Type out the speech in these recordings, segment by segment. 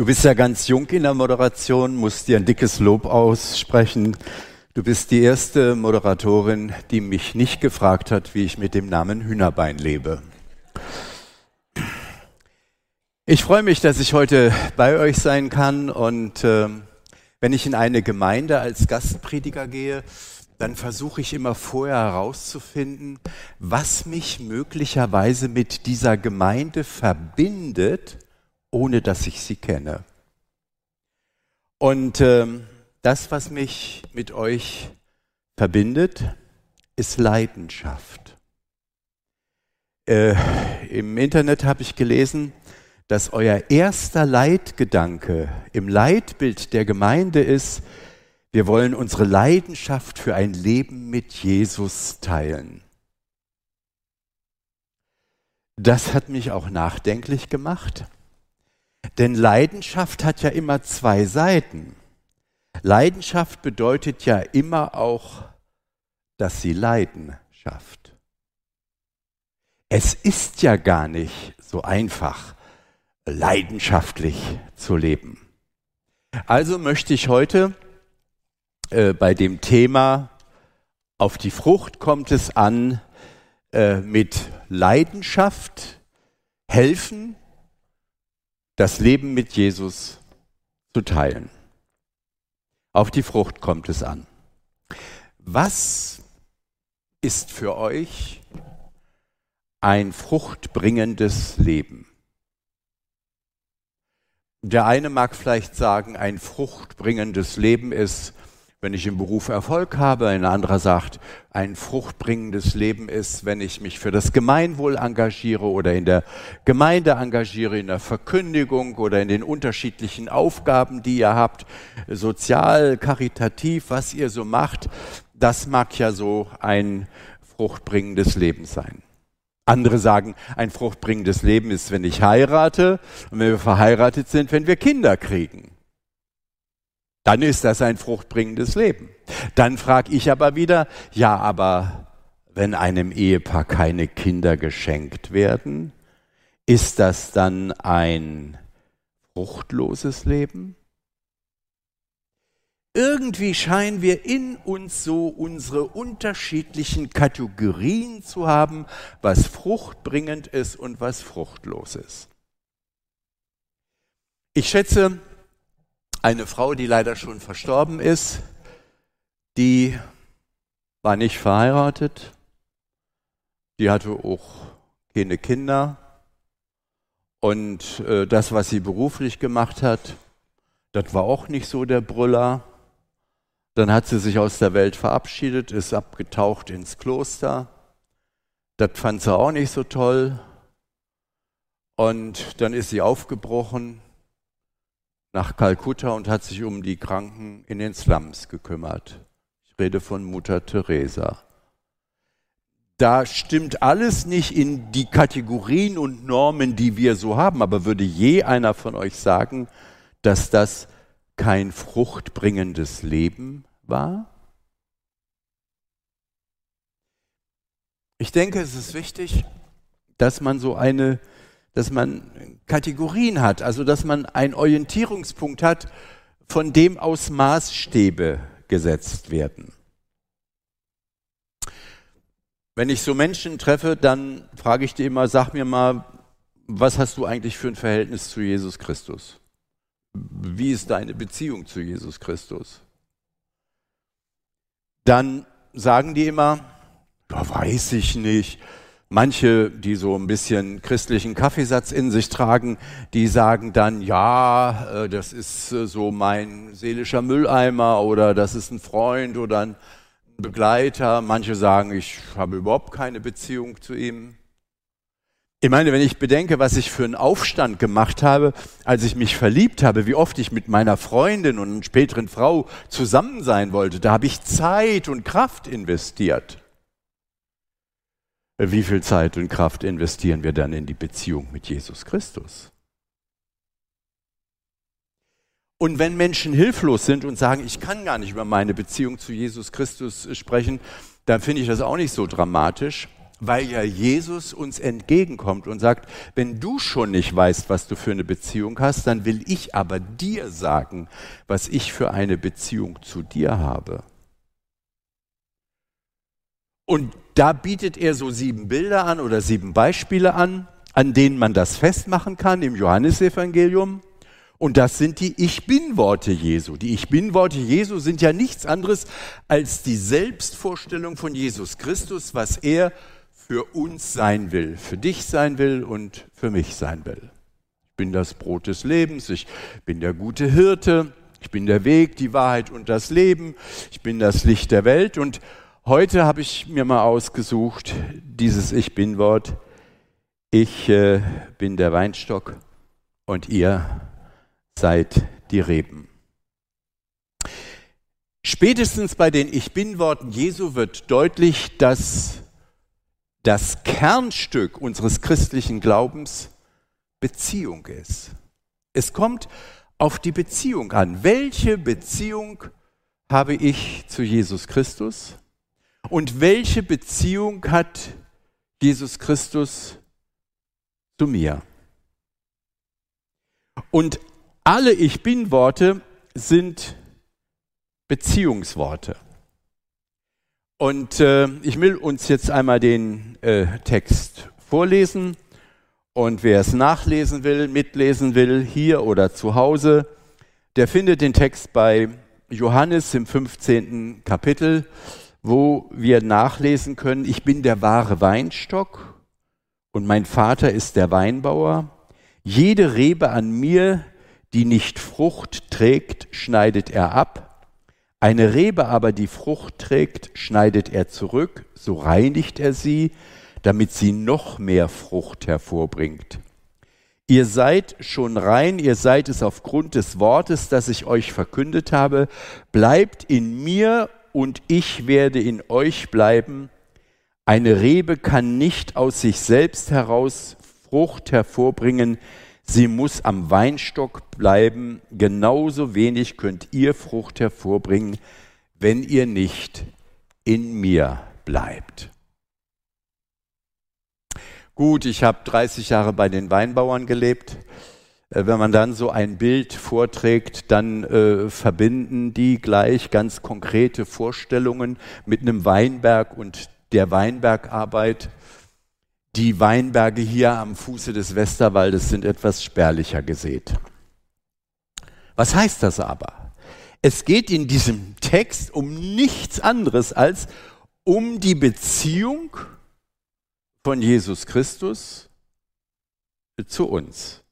Du bist ja ganz jung in der Moderation, musst dir ein dickes Lob aussprechen. Du bist die erste Moderatorin, die mich nicht gefragt hat, wie ich mit dem Namen Hühnerbein lebe. Ich freue mich, dass ich heute bei euch sein kann und äh, wenn ich in eine Gemeinde als Gastprediger gehe, dann versuche ich immer vorher herauszufinden, was mich möglicherweise mit dieser Gemeinde verbindet, ohne dass ich sie kenne. Und ähm, das, was mich mit euch verbindet, ist Leidenschaft. Äh, Im Internet habe ich gelesen, dass euer erster Leitgedanke im Leitbild der Gemeinde ist, wir wollen unsere Leidenschaft für ein Leben mit Jesus teilen. Das hat mich auch nachdenklich gemacht, denn Leidenschaft hat ja immer zwei Seiten. Leidenschaft bedeutet ja immer auch, dass sie Leiden schafft. Es ist ja gar nicht so einfach, leidenschaftlich zu leben. Also möchte ich heute äh, bei dem Thema auf die Frucht kommt es an, äh, mit Leidenschaft helfen, das Leben mit Jesus zu teilen. Auf die Frucht kommt es an. Was ist für euch ein fruchtbringendes Leben? Der eine mag vielleicht sagen, ein fruchtbringendes Leben ist wenn ich im Beruf Erfolg habe. Ein anderer sagt, ein fruchtbringendes Leben ist, wenn ich mich für das Gemeinwohl engagiere oder in der Gemeinde engagiere, in der Verkündigung oder in den unterschiedlichen Aufgaben, die ihr habt, sozial, karitativ, was ihr so macht. Das mag ja so ein fruchtbringendes Leben sein. Andere sagen, ein fruchtbringendes Leben ist, wenn ich heirate und wenn wir verheiratet sind, wenn wir Kinder kriegen dann ist das ein fruchtbringendes Leben. Dann frage ich aber wieder, ja, aber wenn einem Ehepaar keine Kinder geschenkt werden, ist das dann ein fruchtloses Leben? Irgendwie scheinen wir in uns so unsere unterschiedlichen Kategorien zu haben, was fruchtbringend ist und was fruchtlos ist. Ich schätze, eine Frau, die leider schon verstorben ist, die war nicht verheiratet, die hatte auch keine Kinder und äh, das, was sie beruflich gemacht hat, das war auch nicht so der Brüller. Dann hat sie sich aus der Welt verabschiedet, ist abgetaucht ins Kloster. Das fand sie auch nicht so toll. Und dann ist sie aufgebrochen nach Kalkutta und hat sich um die Kranken in den Slums gekümmert. Ich rede von Mutter Teresa. Da stimmt alles nicht in die Kategorien und Normen, die wir so haben, aber würde je einer von euch sagen, dass das kein fruchtbringendes Leben war? Ich denke, es ist wichtig, dass man so eine dass man Kategorien hat, also dass man einen Orientierungspunkt hat, von dem aus Maßstäbe gesetzt werden. Wenn ich so Menschen treffe, dann frage ich die immer, sag mir mal, was hast du eigentlich für ein Verhältnis zu Jesus Christus? Wie ist deine Beziehung zu Jesus Christus? Dann sagen die immer, ja, weiß ich nicht. Manche, die so ein bisschen christlichen Kaffeesatz in sich tragen, die sagen dann, ja, äh, das ist äh, so mein seelischer Mülleimer oder das ist ein Freund oder ein Begleiter. Manche sagen, ich habe überhaupt keine Beziehung zu ihm. Ich meine, wenn ich bedenke, was ich für einen Aufstand gemacht habe, als ich mich verliebt habe, wie oft ich mit meiner Freundin und späteren Frau zusammen sein wollte, da habe ich Zeit und Kraft investiert. Wie viel Zeit und Kraft investieren wir dann in die Beziehung mit Jesus Christus? Und wenn Menschen hilflos sind und sagen, ich kann gar nicht über meine Beziehung zu Jesus Christus sprechen, dann finde ich das auch nicht so dramatisch, weil ja Jesus uns entgegenkommt und sagt, wenn du schon nicht weißt, was du für eine Beziehung hast, dann will ich aber dir sagen, was ich für eine Beziehung zu dir habe. Und da bietet er so sieben Bilder an oder sieben Beispiele an, an denen man das festmachen kann im Johannesevangelium. Und das sind die Ich bin-Worte Jesu. Die Ich bin-Worte Jesu sind ja nichts anderes als die Selbstvorstellung von Jesus Christus, was er für uns sein will, für dich sein will und für mich sein will. Ich bin das Brot des Lebens, ich bin der gute Hirte, ich bin der Weg, die Wahrheit und das Leben, ich bin das Licht der Welt. Und heute habe ich mir mal ausgesucht, dieses Ich bin-Wort. Ich äh, bin der Weinstock und ihr seid die Reben. Spätestens bei den Ich bin-Worten Jesu wird deutlich, dass das Kernstück unseres christlichen Glaubens Beziehung ist. Es kommt auf die Beziehung an. Welche Beziehung habe ich zu Jesus Christus? Und welche Beziehung hat Jesus Christus zu mir? Und alle Ich bin Worte sind Beziehungsworte. Und äh, ich will uns jetzt einmal den äh, Text vorlesen. Und wer es nachlesen will, mitlesen will, hier oder zu Hause, der findet den Text bei Johannes im 15. Kapitel, wo wir nachlesen können, ich bin der wahre Weinstock und mein Vater ist der Weinbauer. Jede Rebe an mir, die nicht Frucht trägt, schneidet er ab. Eine Rebe aber, die Frucht trägt, schneidet er zurück, so reinigt er sie, damit sie noch mehr Frucht hervorbringt. Ihr seid schon rein, ihr seid es aufgrund des Wortes, das ich euch verkündet habe. Bleibt in mir und ich werde in euch bleiben. Eine Rebe kann nicht aus sich selbst heraus Frucht hervorbringen, Sie muss am Weinstock bleiben, genauso wenig könnt ihr Frucht hervorbringen, wenn ihr nicht in mir bleibt. Gut, ich habe 30 Jahre bei den Weinbauern gelebt. Äh, wenn man dann so ein Bild vorträgt, dann äh, verbinden die gleich ganz konkrete Vorstellungen mit einem Weinberg und der Weinbergarbeit. Die Weinberge hier am Fuße des Westerwaldes sind etwas spärlicher gesät. Was heißt das aber? Es geht in diesem Text um nichts anderes als um die Beziehung von Jesus Christus zu uns.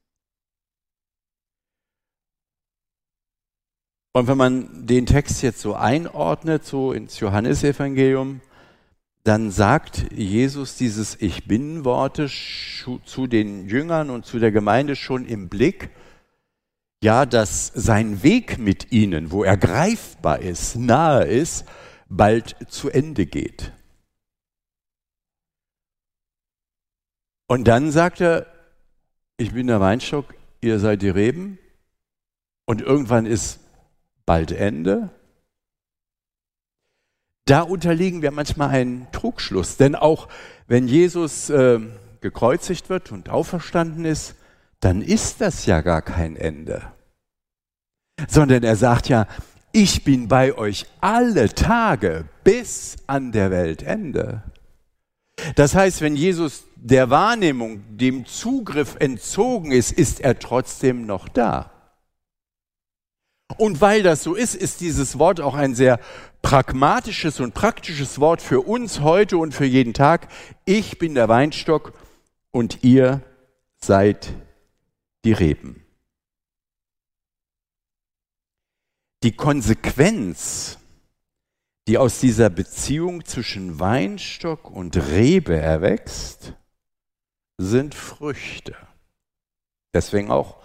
Und wenn man den Text jetzt so einordnet, so ins Johannesevangelium, dann sagt Jesus dieses Ich bin Worte zu den Jüngern und zu der Gemeinde schon im Blick, ja, dass sein Weg mit ihnen, wo er greifbar ist, nahe ist, bald zu Ende geht. Und dann sagt er, ich bin der Weinstock, ihr seid die Reben. Und irgendwann ist bald Ende da unterliegen wir manchmal einen Trugschluss. Denn auch wenn Jesus äh, gekreuzigt wird und auferstanden ist, dann ist das ja gar kein Ende. Sondern er sagt ja, ich bin bei euch alle Tage bis an der Weltende. Das heißt, wenn Jesus der Wahrnehmung, dem Zugriff entzogen ist, ist er trotzdem noch da. Und weil das so ist, ist dieses Wort auch ein sehr pragmatisches und praktisches Wort für uns heute und für jeden Tag. Ich bin der Weinstock und ihr seid die Reben. Die Konsequenz, die aus dieser Beziehung zwischen Weinstock und Rebe erwächst, sind Früchte. Deswegen auch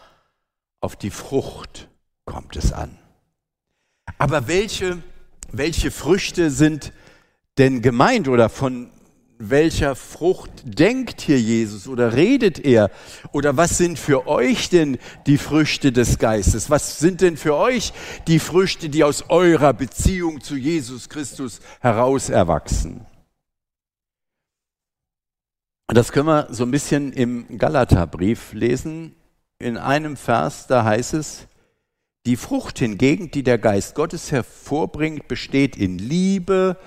auf die Frucht kommt es an. Aber welche, welche Früchte sind denn gemeint oder von welcher Frucht denkt hier Jesus oder redet er? Oder was sind für euch denn die Früchte des Geistes? Was sind denn für euch die Früchte, die aus eurer Beziehung zu Jesus Christus heraus erwachsen? Das können wir so ein bisschen im Galaterbrief lesen. In einem Vers, da heißt es, die Frucht hingegen, die der Geist Gottes hervorbringt, besteht in Liebe,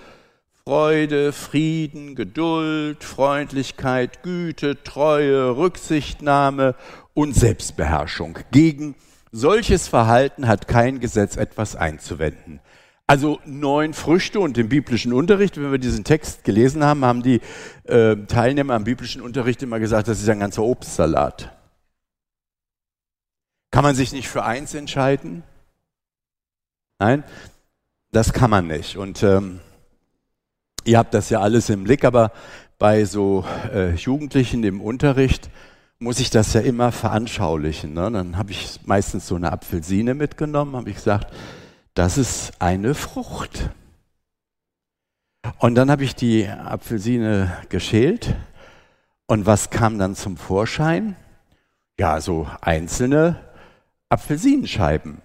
Freude, Frieden, Geduld, Freundlichkeit, Güte, Treue, Rücksichtnahme und Selbstbeherrschung. Gegen solches Verhalten hat kein Gesetz etwas einzuwenden. Also neun Früchte und im biblischen Unterricht, wenn wir diesen Text gelesen haben, haben die äh, Teilnehmer am biblischen Unterricht immer gesagt, das ist ein ganzer Obstsalat. Kann man sich nicht für eins entscheiden? Nein, das kann man nicht. Und ähm, ihr habt das ja alles im Blick, aber bei so äh, Jugendlichen im Unterricht muss ich das ja immer veranschaulichen. Ne? Dann habe ich meistens so eine Apfelsine mitgenommen, habe ich gesagt, das ist eine Frucht. Und dann habe ich die Apfelsine geschält. Und was kam dann zum Vorschein? Ja, so einzelne Apfelsinenscheiben.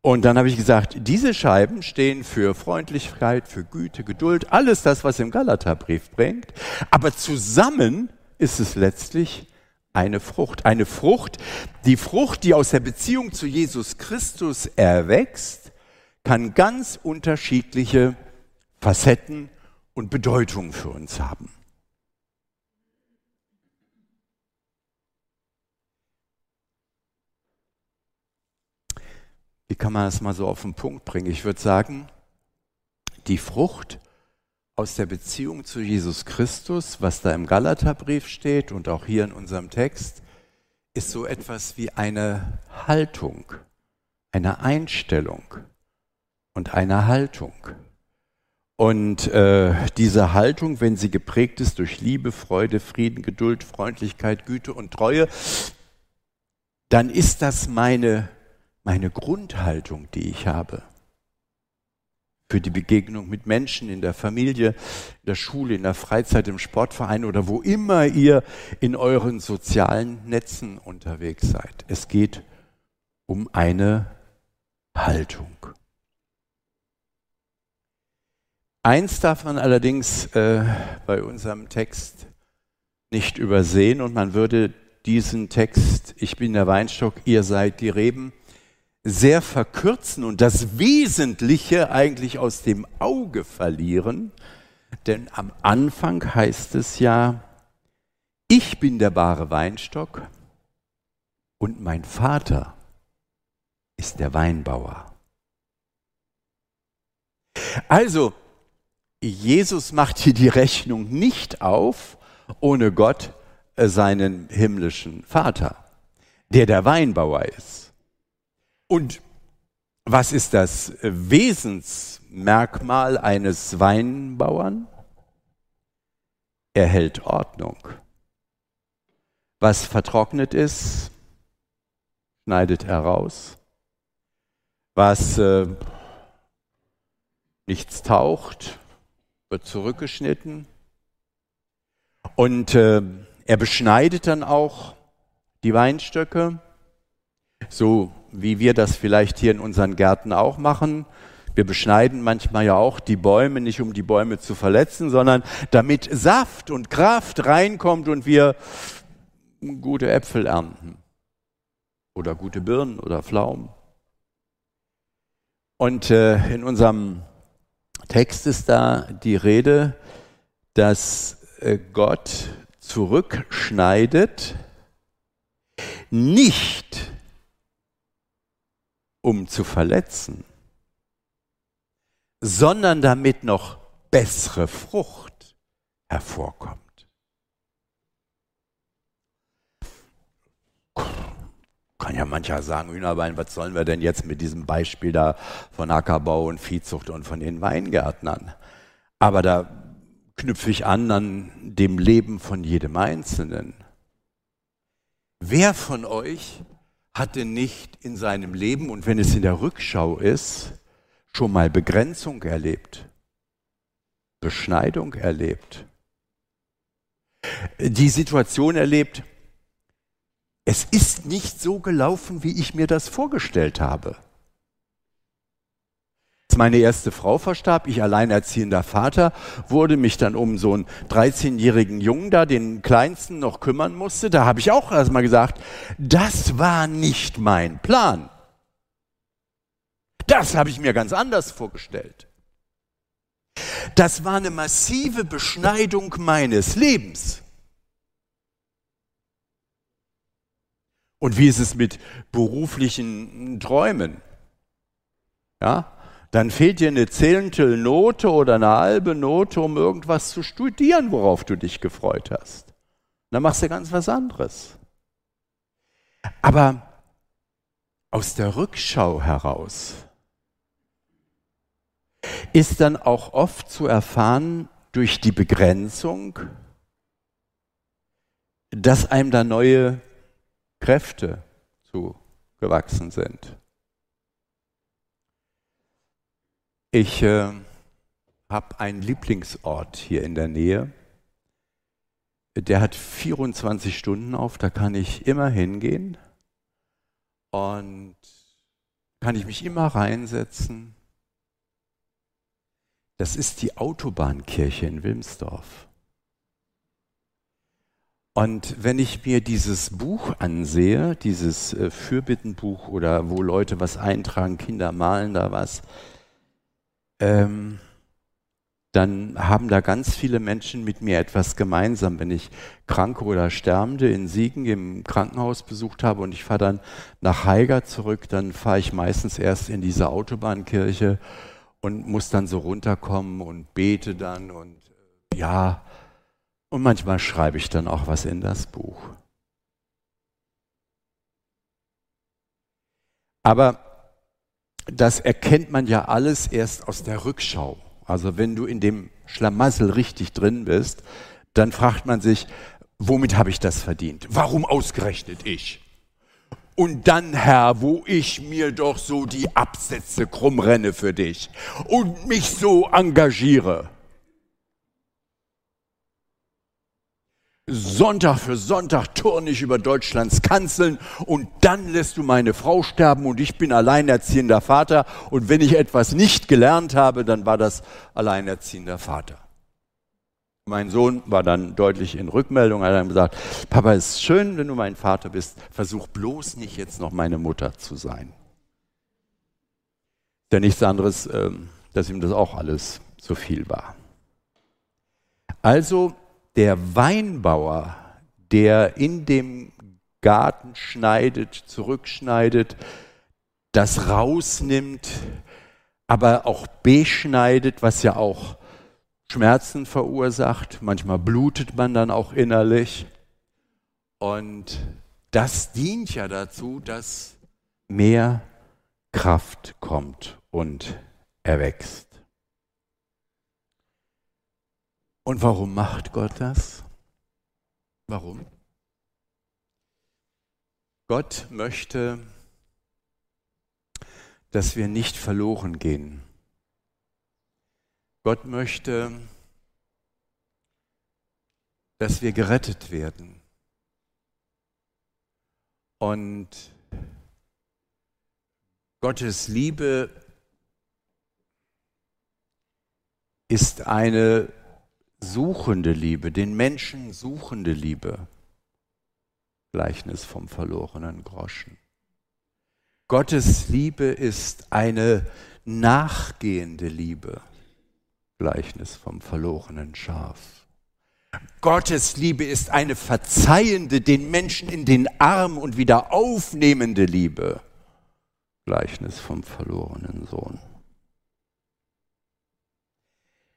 Und dann habe ich gesagt, diese Scheiben stehen für Freundlichkeit, für Güte, Geduld, alles das, was im Galaterbrief bringt. Aber zusammen ist es letztlich eine Frucht. Eine Frucht, die Frucht, die aus der Beziehung zu Jesus Christus erwächst, kann ganz unterschiedliche Facetten und Bedeutungen für uns haben. Wie kann man das mal so auf den Punkt bringen? Ich würde sagen, die Frucht aus der Beziehung zu Jesus Christus, was da im Galaterbrief steht und auch hier in unserem Text, ist so etwas wie eine Haltung, eine Einstellung und eine Haltung. Und äh, diese Haltung, wenn sie geprägt ist durch Liebe, Freude, Frieden, Geduld, Freundlichkeit, Güte und Treue, dann ist das meine meine Grundhaltung, die ich habe für die Begegnung mit Menschen in der Familie, in der Schule, in der Freizeit, im Sportverein oder wo immer ihr in euren sozialen Netzen unterwegs seid. Es geht um eine Haltung. Eins darf man allerdings äh, bei unserem Text nicht übersehen und man würde diesen Text, ich bin der Weinstock, ihr seid die Reben, sehr verkürzen und das Wesentliche eigentlich aus dem Auge verlieren. Denn am Anfang heißt es ja, ich bin der bare Weinstock und mein Vater ist der Weinbauer. Also, Jesus macht hier die Rechnung nicht auf ohne Gott, äh, seinen himmlischen Vater, der der Weinbauer ist. Und was ist das Wesensmerkmal eines Weinbauern? Er hält Ordnung. Was vertrocknet ist, schneidet er raus. Was äh, nichts taucht, wird zurückgeschnitten. Und äh, er beschneidet dann auch die Weinstöcke, so wie wir das vielleicht hier in unseren Gärten auch machen. Wir beschneiden manchmal ja auch die Bäume, nicht um die Bäume zu verletzen, sondern damit Saft und Kraft reinkommt und wir gute Äpfel ernten oder gute Birnen oder Pflaumen. Und äh, in unserem Text ist da die Rede, dass äh, Gott zurückschneidet, nicht um zu verletzen, sondern damit noch bessere Frucht hervorkommt. Kann ja mancher sagen, Hühnerbein, was sollen wir denn jetzt mit diesem Beispiel da von Ackerbau und Viehzucht und von den Weingärtnern? Aber da knüpfe ich an an dem Leben von jedem Einzelnen. Wer von euch hatte nicht in seinem Leben, und wenn es in der Rückschau ist, schon mal Begrenzung erlebt, Beschneidung erlebt, die Situation erlebt, es ist nicht so gelaufen, wie ich mir das vorgestellt habe. Meine erste Frau verstarb, ich alleinerziehender Vater, wurde mich dann um so einen 13-jährigen Jungen da, den kleinsten, noch kümmern musste. Da habe ich auch erstmal gesagt, das war nicht mein Plan. Das habe ich mir ganz anders vorgestellt. Das war eine massive Beschneidung meines Lebens. Und wie ist es mit beruflichen Träumen? Ja, dann fehlt dir eine Zehntelnote oder eine halbe Note, um irgendwas zu studieren, worauf du dich gefreut hast. Dann machst du ganz was anderes. Aber aus der Rückschau heraus ist dann auch oft zu erfahren durch die Begrenzung, dass einem da neue Kräfte zugewachsen sind. Ich äh, habe einen Lieblingsort hier in der Nähe. Der hat 24 Stunden auf, da kann ich immer hingehen und kann ich mich immer reinsetzen. Das ist die Autobahnkirche in Wilmsdorf. Und wenn ich mir dieses Buch ansehe, dieses äh, Fürbittenbuch oder wo Leute was eintragen, Kinder malen da was, ähm, dann haben da ganz viele Menschen mit mir etwas gemeinsam. Wenn ich Kranke oder Sterbende in Siegen im Krankenhaus besucht habe und ich fahre dann nach Haiger zurück, dann fahre ich meistens erst in diese Autobahnkirche und muss dann so runterkommen und bete dann und äh, ja, und manchmal schreibe ich dann auch was in das Buch. Aber das erkennt man ja alles erst aus der Rückschau. Also wenn du in dem Schlamassel richtig drin bist, dann fragt man sich, womit habe ich das verdient? Warum ausgerechnet ich? Und dann, Herr, wo ich mir doch so die Absätze krumm renne für dich und mich so engagiere. Sonntag für Sonntag turne ich über Deutschlands Kanzeln und dann lässt du meine Frau sterben und ich bin alleinerziehender Vater und wenn ich etwas nicht gelernt habe, dann war das alleinerziehender Vater. Mein Sohn war dann deutlich in Rückmeldung, hat dann gesagt, Papa, es ist schön, wenn du mein Vater bist, versuch bloß nicht jetzt noch meine Mutter zu sein. Denn nichts anderes, ähm, dass ihm das auch alles zu viel war. Also der Weinbauer, der in dem Garten schneidet, zurückschneidet, das rausnimmt, aber auch beschneidet, was ja auch Schmerzen verursacht. Manchmal blutet man dann auch innerlich. Und das dient ja dazu, dass mehr Kraft kommt und erwächst. Und warum macht Gott das? Warum? Gott möchte, dass wir nicht verloren gehen. Gott möchte, dass wir gerettet werden. Und Gottes Liebe ist eine suchende Liebe, den Menschen suchende Liebe. Gleichnis vom verlorenen Groschen. Gottes Liebe ist eine nachgehende Liebe. Gleichnis vom verlorenen Schaf. Gottes Liebe ist eine verzeihende, den Menschen in den Arm und wieder aufnehmende Liebe. Gleichnis vom verlorenen Sohn.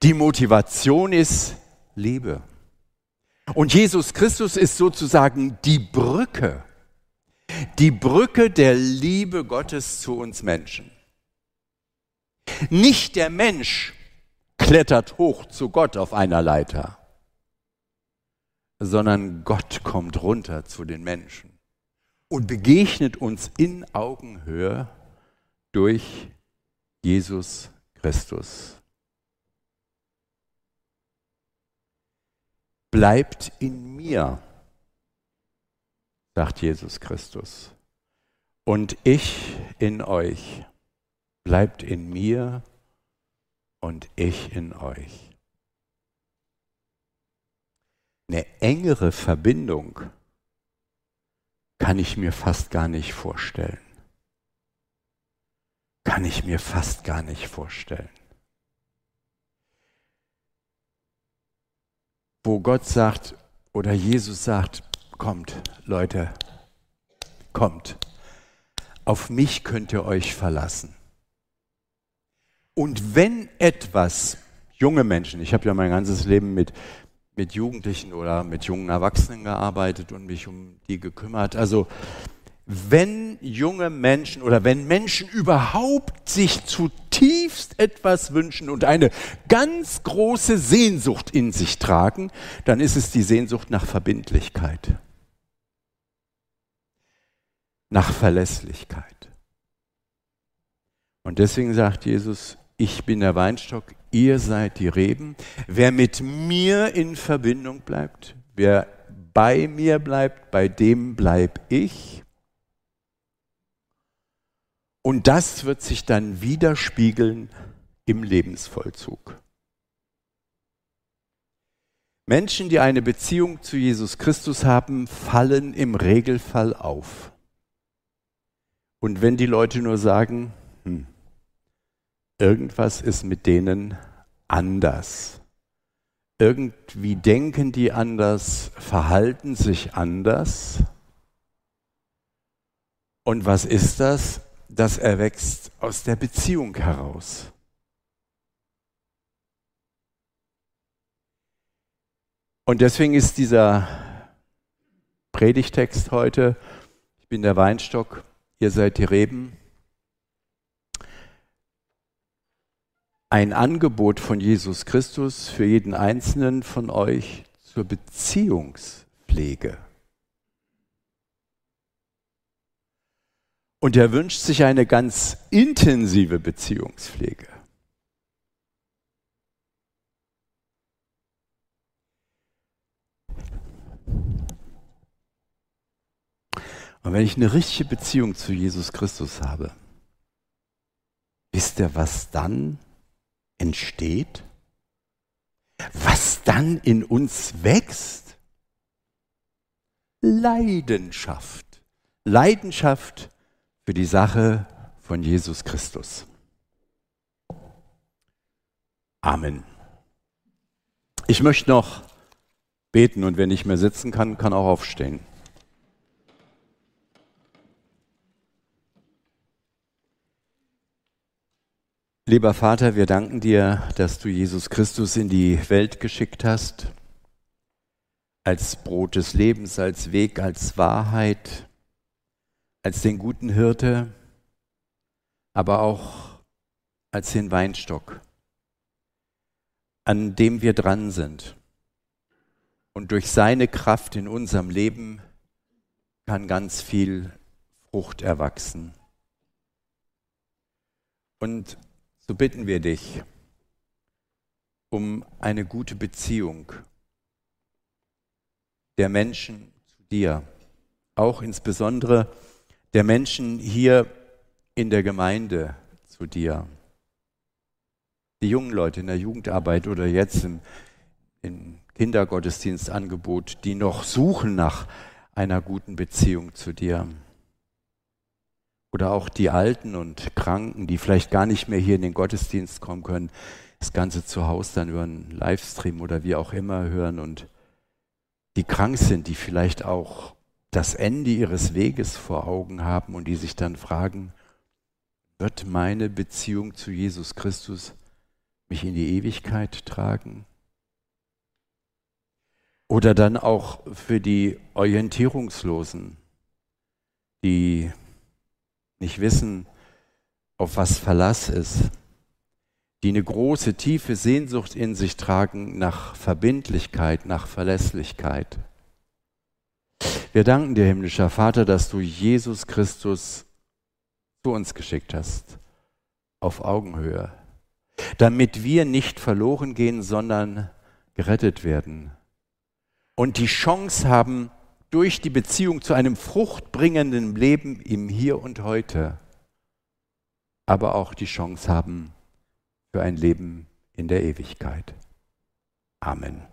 Die Motivation ist Liebe. Und Jesus Christus ist sozusagen die Brücke, die Brücke der Liebe Gottes zu uns Menschen. Nicht der Mensch klettert hoch zu Gott auf einer Leiter, sondern Gott kommt runter zu den Menschen und begegnet uns in Augenhöhe durch Jesus Christus. Bleibt in mir, sagt Jesus Christus, und ich in euch. Bleibt in mir und ich in euch. Eine engere Verbindung kann ich mir fast gar nicht vorstellen. Kann ich mir fast gar nicht vorstellen. Wo Gott sagt oder Jesus sagt, kommt Leute, kommt, auf mich könnt ihr euch verlassen. Und wenn etwas, junge Menschen, ich habe ja mein ganzes Leben mit, mit Jugendlichen oder mit jungen Erwachsenen gearbeitet und mich um die gekümmert. Also wenn junge Menschen oder wenn Menschen überhaupt sich zutiefst etwas wünschen und eine ganz große Sehnsucht in sich tragen, dann ist es die Sehnsucht nach Verbindlichkeit, nach Verlässlichkeit. Und deswegen sagt Jesus, ich bin der Weinstock, ihr seid die Reben. Wer mit mir in Verbindung bleibt, wer bei mir bleibt, bei dem bleib ich. Und das wird sich dann widerspiegeln im Lebensvollzug. Menschen, die eine Beziehung zu Jesus Christus haben, fallen im Regelfall auf. Und wenn die Leute nur sagen, hm, irgendwas ist mit denen anders. Irgendwie denken die anders, verhalten sich anders. Und was ist das? Das erwächst aus der Beziehung heraus. Und deswegen ist dieser Predigtext heute, ich bin der Weinstock, ihr seid die Reben, ein Angebot von Jesus Christus für jeden einzelnen von euch zur Beziehungspflege. Und er wünscht sich eine ganz intensive Beziehungspflege. Und wenn ich eine richtige Beziehung zu Jesus Christus habe, wisst ihr, was dann entsteht, was dann in uns wächst? Leidenschaft. Leidenschaft für die Sache von Jesus Christus. Amen. Ich möchte noch beten und wer nicht mehr sitzen kann, kann auch aufstehen. Lieber Vater, wir danken dir, dass du Jesus Christus in die Welt geschickt hast, als Brot des Lebens, als Weg, als Wahrheit, als den guten Hirte, aber auch als den Weinstock, an dem wir dran sind. Und durch seine Kraft in unserem Leben kann ganz viel Frucht erwachsen. Und so bitten wir dich um eine gute Beziehung der Menschen zu dir, auch insbesondere der Menschen hier in der Gemeinde zu dir. Die jungen Leute in der Jugendarbeit oder jetzt im, im Kindergottesdienstangebot, die noch suchen nach einer guten Beziehung zu dir. Oder auch die Alten und Kranken, die vielleicht gar nicht mehr hier in den Gottesdienst kommen können, das Ganze zu Hause dann über einen Livestream oder wie auch immer hören und die krank sind, die vielleicht auch das Ende ihres Weges vor Augen haben und die sich dann fragen, wird meine Beziehung zu Jesus Christus mich in die Ewigkeit tragen? Oder dann auch für die Orientierungslosen, die nicht wissen, auf was Verlass ist, die eine große, tiefe Sehnsucht in sich tragen nach Verbindlichkeit, nach Verlässlichkeit. Wir danken dir, himmlischer Vater, dass du Jesus Christus zu uns geschickt hast, auf Augenhöhe, damit wir nicht verloren gehen, sondern gerettet werden und die Chance haben, durch die Beziehung zu einem fruchtbringenden Leben im Hier und Heute, aber auch die Chance haben für ein Leben in der Ewigkeit. Amen.